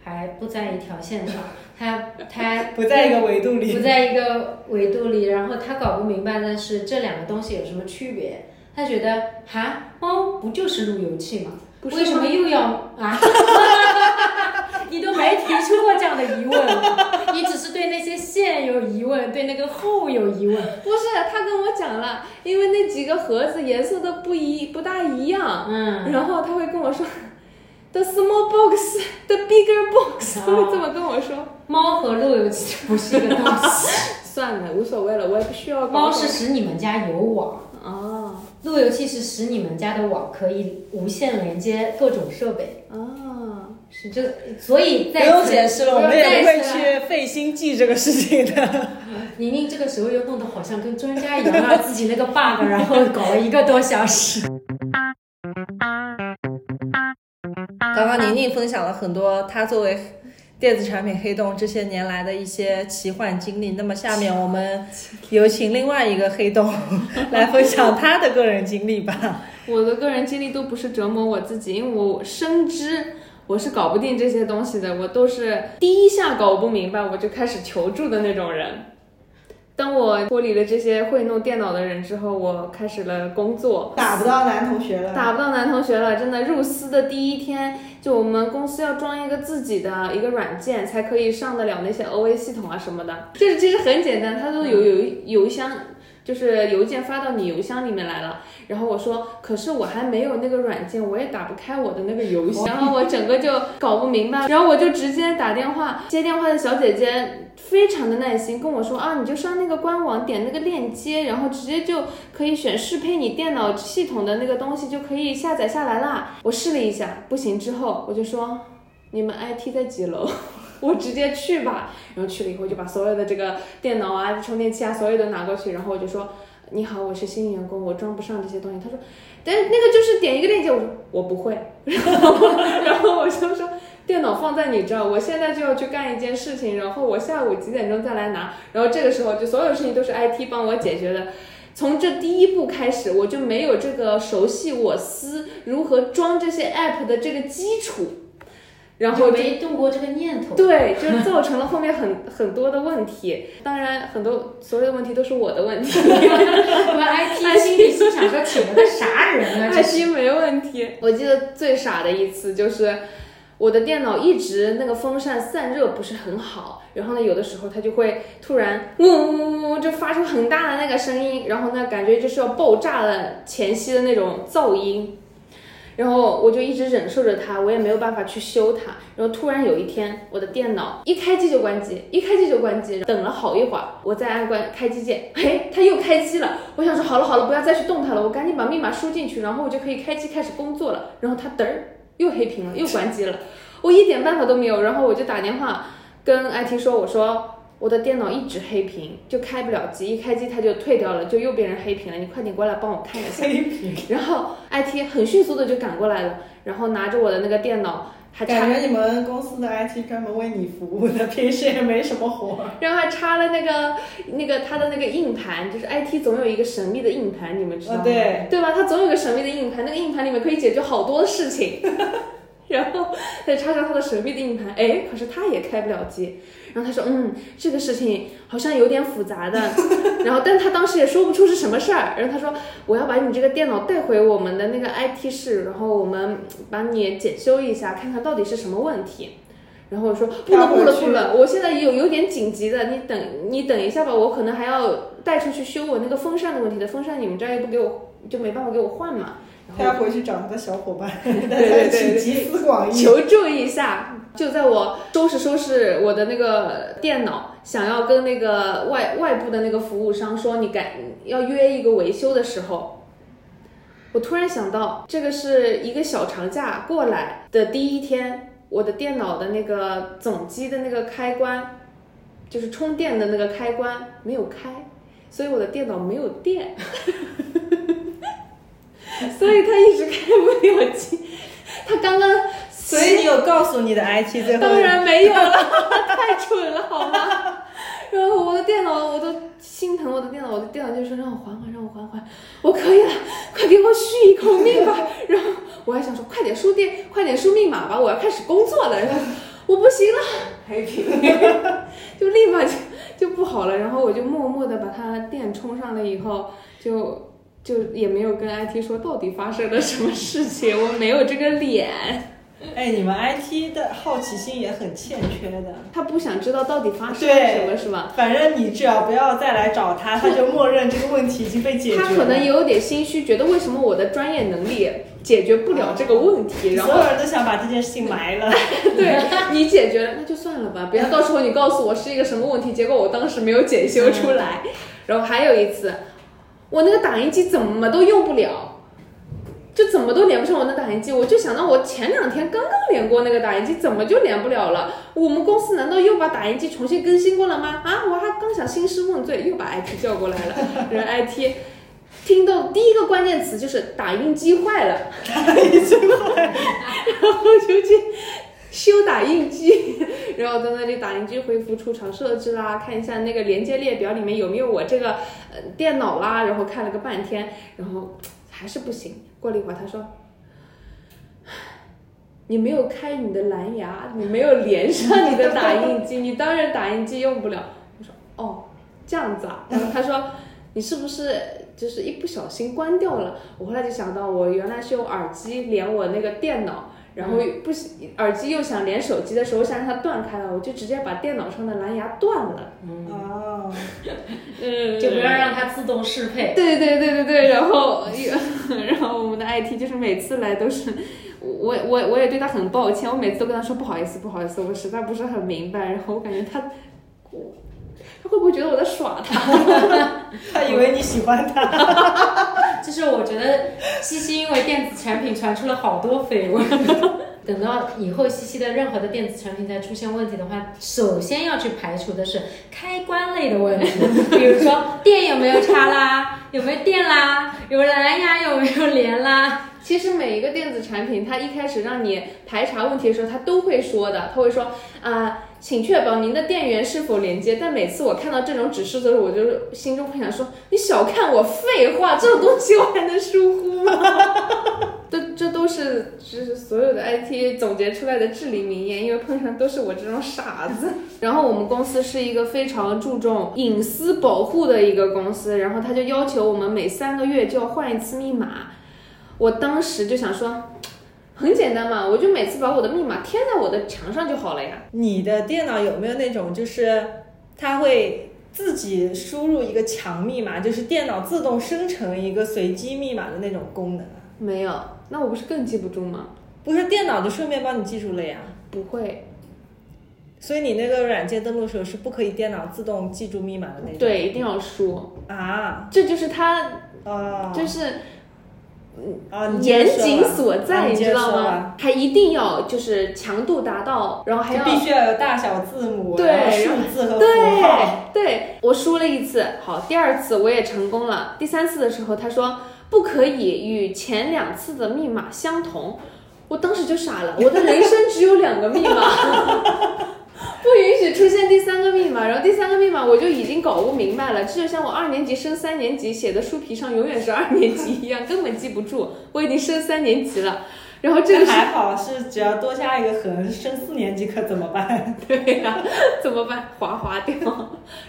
还不在一条线上，他 (laughs) 他不在一个维度里不在一个维度里，然后他搞不明白的是这两个东西有什么区别。他觉得哈，猫不就是路由器吗？为什么又要啊？(laughs) 没提出过这样的疑问，(laughs) 你只是对那些线有疑问，对那个后有疑问。不是，他跟我讲了，因为那几个盒子颜色都不一不大一样，嗯，然后他会跟我说，the small box, the bigger box，会这么跟我说。猫和路由器不是一个东西，(laughs) 算了，无所谓了，我也不需要猫。是使你们家有网，哦路由器是使你们家的网可以无线连接各种设备。哦，是这，所以不用解释了，我们也不会去费心记这个事情的。(laughs) 宁宁这个时候又弄得好像跟专家一样啊，自己那个 bug，然后搞了一个多小时。刚刚宁宁分享了很多她作为电子产品黑洞这些年来的一些奇幻经历。那么下面我们有请另外一个黑洞来分享他的个人经历吧。我的个人经历都不是折磨我自己，因为我深知我是搞不定这些东西的，我都是第一下搞不明白我就开始求助的那种人。当我脱离了这些会弄电脑的人之后，我开始了工作，打不到男同学了，打不到男同学了，真的入司的第一天，就我们公司要装一个自己的一个软件，才可以上得了那些 OA 系统啊什么的。就是其实很简单，它都有有有一箱。就是邮件发到你邮箱里面来了，然后我说，可是我还没有那个软件，我也打不开我的那个邮箱，(laughs) 然后我整个就搞不明白，然后我就直接打电话，接电话的小姐姐非常的耐心跟我说啊，你就上那个官网点那个链接，然后直接就可以选适配你电脑系统的那个东西，就可以下载下来啦。我试了一下，不行之后我就说，你们 IT 在几楼？(laughs) 我直接去吧，然后去了以后就把所有的这个电脑啊、充电器啊，所有都拿过去，然后我就说：“你好，我是新员工，我装不上这些东西。”他说：“但那个就是点一个链接。”我说：“我不会。”然后，然后我就说：“电脑放在你这儿，我现在就要去干一件事情，然后我下午几点钟再来拿。”然后这个时候就所有事情都是 IT 帮我解决的。从这第一步开始，我就没有这个熟悉我司如何装这些 app 的这个基础。然后没动过这个念头，对，就造成了后面很 (laughs) 很多的问题。当然，很多所有的问题都是我的问题。(laughs) 我们 IT 心里心想说，请了个啥人啊？IT 没问题。我记得最傻的一次就是，我的电脑一直那个风扇散热不是很好，然后呢，有的时候它就会突然嗡嗡嗡嗡，就发出很大的那个声音，然后呢，感觉就是要爆炸的前夕的那种噪音。然后我就一直忍受着它，我也没有办法去修它。然后突然有一天，我的电脑一开机就关机，一开机就关机。等了好一会儿，我再按关开机键，嘿，它又开机了。我想说好了好了，不要再去动它了，我赶紧把密码输进去，然后我就可以开机开始工作了。然后它嘚儿又黑屏了，又关机了，我一点办法都没有。然后我就打电话跟 IT 说，我说。我的电脑一直黑屏，就开不了机，一开机它就退掉了，就又变成黑屏了。你快点过来帮我看一下。黑屏。然后 IT 很迅速的就赶过来了，然后拿着我的那个电脑，还感觉你们公司的 IT 专门为你服务的，平时也没什么活。然后还插了那个那个他的那个硬盘，就是 IT 总有一个神秘的硬盘，你们知道吗？对，对吧？他总有个神秘的硬盘，那个硬盘里面可以解决好多事情。(laughs) 然后再插上他的神秘的硬盘，哎，可是他也开不了机。然后他说：“嗯，这个事情好像有点复杂的。(laughs) ”然后，但他当时也说不出是什么事儿。然后他说：“我要把你这个电脑带回我们的那个 IT 室，然后我们把你检修一下，看看到底是什么问题。”然后我说：“不了，不了，不了，我现在有有点紧急的，你等你等一下吧，我可能还要带出去修我那个风扇的问题的。风扇你们这儿又不给我，就没办法给我换嘛。”他要回去找他的小伙伴，(laughs) 对对对，集思广益，求助一下。就在我收拾收拾我的那个电脑，想要跟那个外外部的那个服务商说你改要约一个维修的时候，我突然想到，这个是一个小长假过来的第一天，我的电脑的那个总机的那个开关，就是充电的那个开关没有开，所以我的电脑没有电。所以他一直开不了机，(laughs) 他刚刚，所以你有告诉你的 IT 最后？当然没有了，(laughs) 太蠢了好吗？(laughs) 然后我的电脑我都心疼我的电脑，我的电脑就说让我缓缓，让我缓缓，我可以了，快给我续一口命吧。然后我还想说快点输电，快点输密码吧，我要开始工作了。然后我不行了，黑屏，就立马就就不好了。然后我就默默的把它电充上了以后就。就也没有跟 IT 说到底发生了什么事情，(laughs) 我没有这个脸。哎，你们 IT 的好奇心也很欠缺的。他不想知道到底发生了什么，是吧？反正你只要不要再来找他，他就默认这个问题已经被解决了。他可能也有点心虚，觉得为什么我的专业能力解决不了这个问题，然后所有人都想把这件事情埋了。(laughs) 对你解决了，那就算了吧，不要到时候你告诉我是一个什么问题，结果我当时没有检修出来。然后还有一次。我那个打印机怎么都用不了，就怎么都连不上我那打印机。我就想到我前两天刚刚连过那个打印机，怎么就连不了了？我们公司难道又把打印机重新更新过了吗？啊，我还刚想兴师问罪，又把 IT 叫过来了。人 IT 听到第一个关键词就是打印机坏了，打印机坏了，(laughs) 然后就去修打印机，(laughs) 然后在那里打印机恢复出厂设置啦，看一下那个连接列表里面有没有我这个呃电脑啦，然后看了个半天，然后还是不行。过了一会儿，他说。你没有开你的蓝牙，你没有连上你的打印机，(laughs) 你当然打印机用不了。我说哦，这样子啊。然后他说你是不是就是一不小心关掉了？我后来就想到，我原来是用耳机连我那个电脑，然后不耳机又想连手机的时候，想让它断开了，我就直接把电脑上的蓝牙断了。哦，(laughs) 嗯，就不要让它自动适配。对对对对对，然后 (laughs) 然后我们的 IT 就是每次来都是。我我我也对他很抱歉，我每次都跟他说不好意思不好意思，我实在不是很明白。然后我感觉他，他会不会觉得我在耍他？(laughs) 他以为你喜欢他。就是我觉得西西因为电子产品传出了好多绯闻。(laughs) 等到以后西西的任何的电子产品再出现问题的话，首先要去排除的是开关类的问题，比如说 (laughs) 电有没有插啦，有没有电啦，有蓝牙有没有连啦。其实每一个电子产品，它一开始让你排查问题的时候，它都会说的，它会说啊，请确保您的电源是否连接。但每次我看到这种指示的时候，我就心中会想说，你小看我，废话，这种东西我还能疏忽吗？(laughs) 这这都是就是所有的 IT 总结出来的至理名言，因为碰上都是我这种傻子。(laughs) 然后我们公司是一个非常注重隐私保护的一个公司，然后他就要求我们每三个月就要换一次密码。我当时就想说，很简单嘛，我就每次把我的密码贴在我的墙上就好了呀。你的电脑有没有那种就是它会自己输入一个强密码，就是电脑自动生成一个随机密码的那种功能啊？没有，那我不是更记不住吗？不是，电脑就顺便帮你记住了呀。不会，所以你那个软件登录时候是不可以电脑自动记住密码的那种。对，一定要输啊，这就是它，啊，就是。啊，严谨所在，你知道吗？还一定要就是强度达到，然后还要必须要有大小字母，对，数字和符号。对，我输了一次，好，第二次我也成功了。第三次的时候，他说不可以与前两次的密码相同，我当时就傻了，我的人生只有两个密码。(laughs) (laughs) 不允许出现第三个密码，然后第三个密码我就已经搞不明白了，这就像我二年级升三年级写的书皮上永远是二年级一样，根本记不住。我已经升三年级了，然后这个还好是只要多加一个横，升四年级可怎么办？(laughs) 对呀，怎么办？划划掉。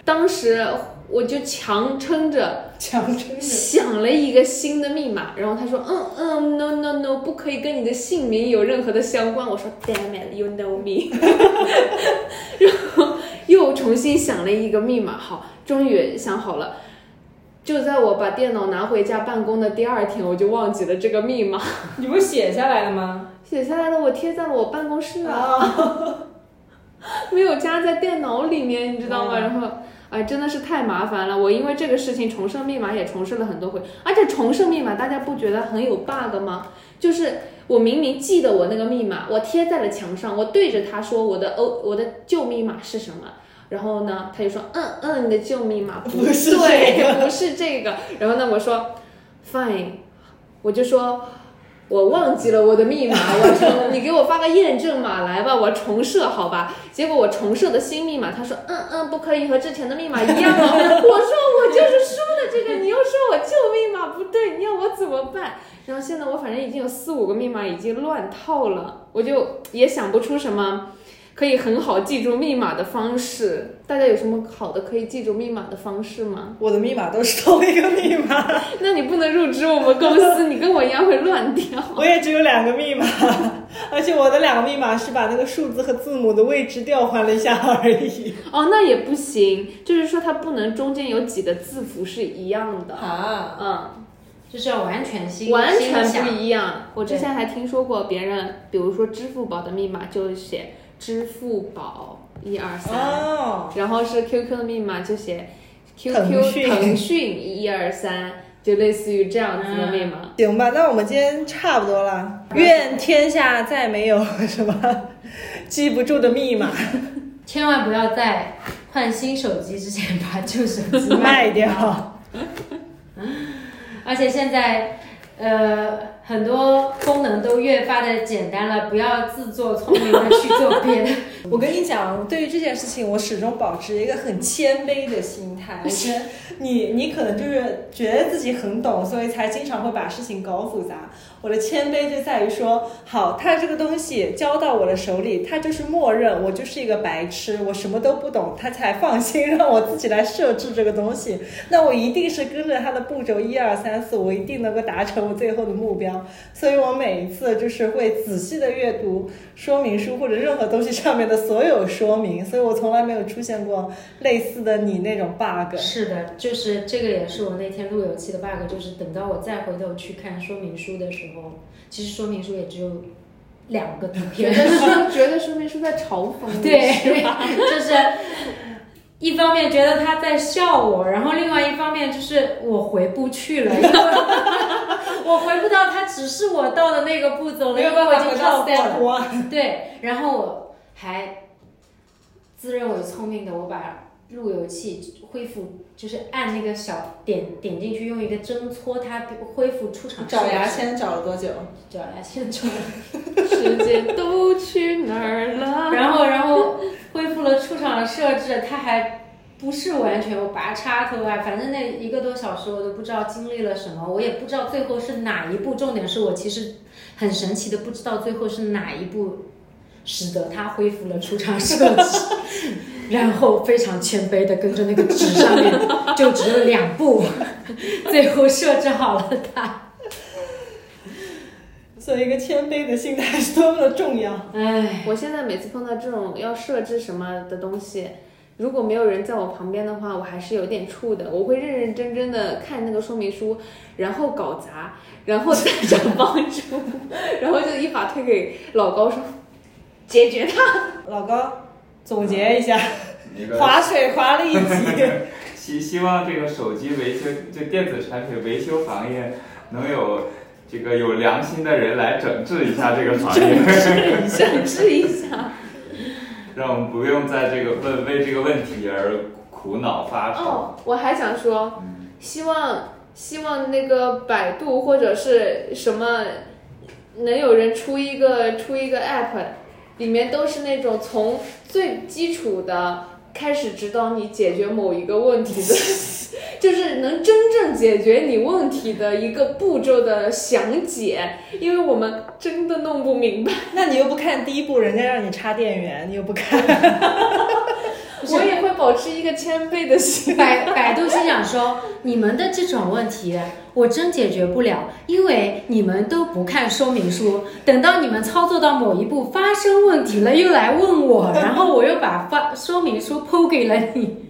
当时。我就强撑着，强撑着想了一个新的密码，然后他说，嗯嗯，no no no，不可以跟你的姓名有任何的相关。我说，damn it，you know me。(laughs) 然后又重新想了一个密码，好，终于想好了。就在我把电脑拿回家办公的第二天，我就忘记了这个密码。(laughs) 你不是写下来了吗？写下来了，我贴在了我办公室啊，(laughs) 没有加在电脑里面，你知道吗？然后。哎，真的是太麻烦了！我因为这个事情重设密码也重设了很多回，而且重设密码大家不觉得很有 bug 吗？就是我明明记得我那个密码，我贴在了墙上，我对着它说我的 O 我的旧密码是什么，然后呢，他就说嗯嗯，你的旧密码不是对，不是这个，然后呢，我说 fine，我就说。我忘记了我的密码，(laughs) 我重，你给我发个验证码来吧，我重设好吧。结果我重设的新密码，他说，嗯嗯，不可以和之前的密码一样。我说我就是输的这个，你又说我旧密码不对，你要我怎么办？然后现在我反正已经有四五个密码已经乱套了，我就也想不出什么。可以很好记住密码的方式，大家有什么好的可以记住密码的方式吗？我的密码都是同一个密码，(laughs) 那你不能入职我们公司，你跟我一样会乱掉。(laughs) 我也只有两个密码，(laughs) 而且我的两个密码是把那个数字和字母的位置调换了一下而已。哦，那也不行，就是说它不能中间有几个字符是一样的啊，嗯，就是要完全新，完全不一样。我之前还听说过别人，比如说支付宝的密码就写。支付宝一二三，然后是 QQ 的密码就写 QQ 腾讯一二三，就类似于这样子的密码。行吧，那我们今天差不多了。愿天下再没有 (laughs) 什么记不住的密码，千万不要在换新手机之前把旧手机 (laughs) 卖掉。(laughs) 而且现在。呃，很多功能都越发的简单了，不要自作聪明的去做别的。(laughs) 我跟你讲，对于这件事情，我始终保持一个很谦卑的心态。我觉得你，你可能就是觉得自己很懂，所以才经常会把事情搞复杂。我的谦卑就在于说，好，他这个东西交到我的手里，他就是默认我就是一个白痴，我什么都不懂，他才放心让我自己来设置这个东西。那我一定是跟着他的步骤一二三四，我一定能够达成我最后的目标。所以我每一次就是会仔细的阅读说明书或者任何东西上面的所有说明，所以我从来没有出现过类似的你那种 bug。是的，就是这个也是我那天路由器的 bug，就是等到我再回头去看说明书的时候。其实说明书也只有两个图片，觉得说 (laughs) 觉得说明书在嘲讽你，对，就是一方面觉得他在笑我，然后另外一方面就是我回不去了，因 (laughs) 为我回不到他只是我到的那个步骤了，因为我已经跳过了。(laughs) 对，然后我还自认为聪明的，我把。路由器恢复就是按那个小点点进去，用一个针戳它恢复出厂。找牙签找了多久？(laughs) 找牙签找了。时间都去哪儿了？(laughs) 然后然后恢复了出厂的设置，它还不是完全我拔插头啊，反正那一个多小时我都不知道经历了什么，我也不知道最后是哪一步。重点是我其实很神奇的不知道最后是哪一步使得它恢复了出厂设置。(laughs) 然后非常谦卑的跟着那个纸上面就只有两步，最后设置好了它。所以一个谦卑的心态是多么的重要。唉，我现在每次碰到这种要设置什么的东西，如果没有人在我旁边的话，我还是有点怵的。我会认认真真的看那个说明书，然后搞砸，然后再找帮助，(laughs) 然后就一把推给老高说：“解决它。”老高。总结一下，划水划了一集。(laughs) 希希望这个手机维修，就电子产品维修行业，能有这个有良心的人来整治一下这个行业。整治一下，让我们不用在这个问为这个问题而苦恼发愁。哦，我还想说，希望希望那个百度或者是什么，能有人出一个出一个 app。里面都是那种从最基础的开始指导你解决某一个问题的，就是能真正解决你问题的一个步骤的详解，因为我们真的弄不明白。(laughs) 那你又不看第一步，人家让你插电源，你又不看。(laughs) 我也会保持一个谦卑的心。百百度心想说，你们的这种问题我真解决不了，因为你们都不看说明书。等到你们操作到某一步发生问题了，又来问我，然后我又把发说明书抛给了你。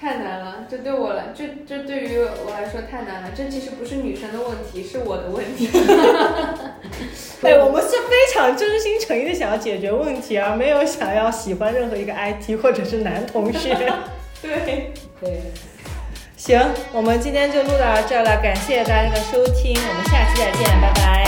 太难了，这对我来，这这对于我来说太难了。这其实不是女生的问题，是我的问题。(laughs) 哎，我们是非常真心诚意的想要解决问题，而没有想要喜欢任何一个 IT 或者是男同学。(laughs) 对对，行，我们今天就录到这了，感谢大家的收听，我们下期再见，拜拜。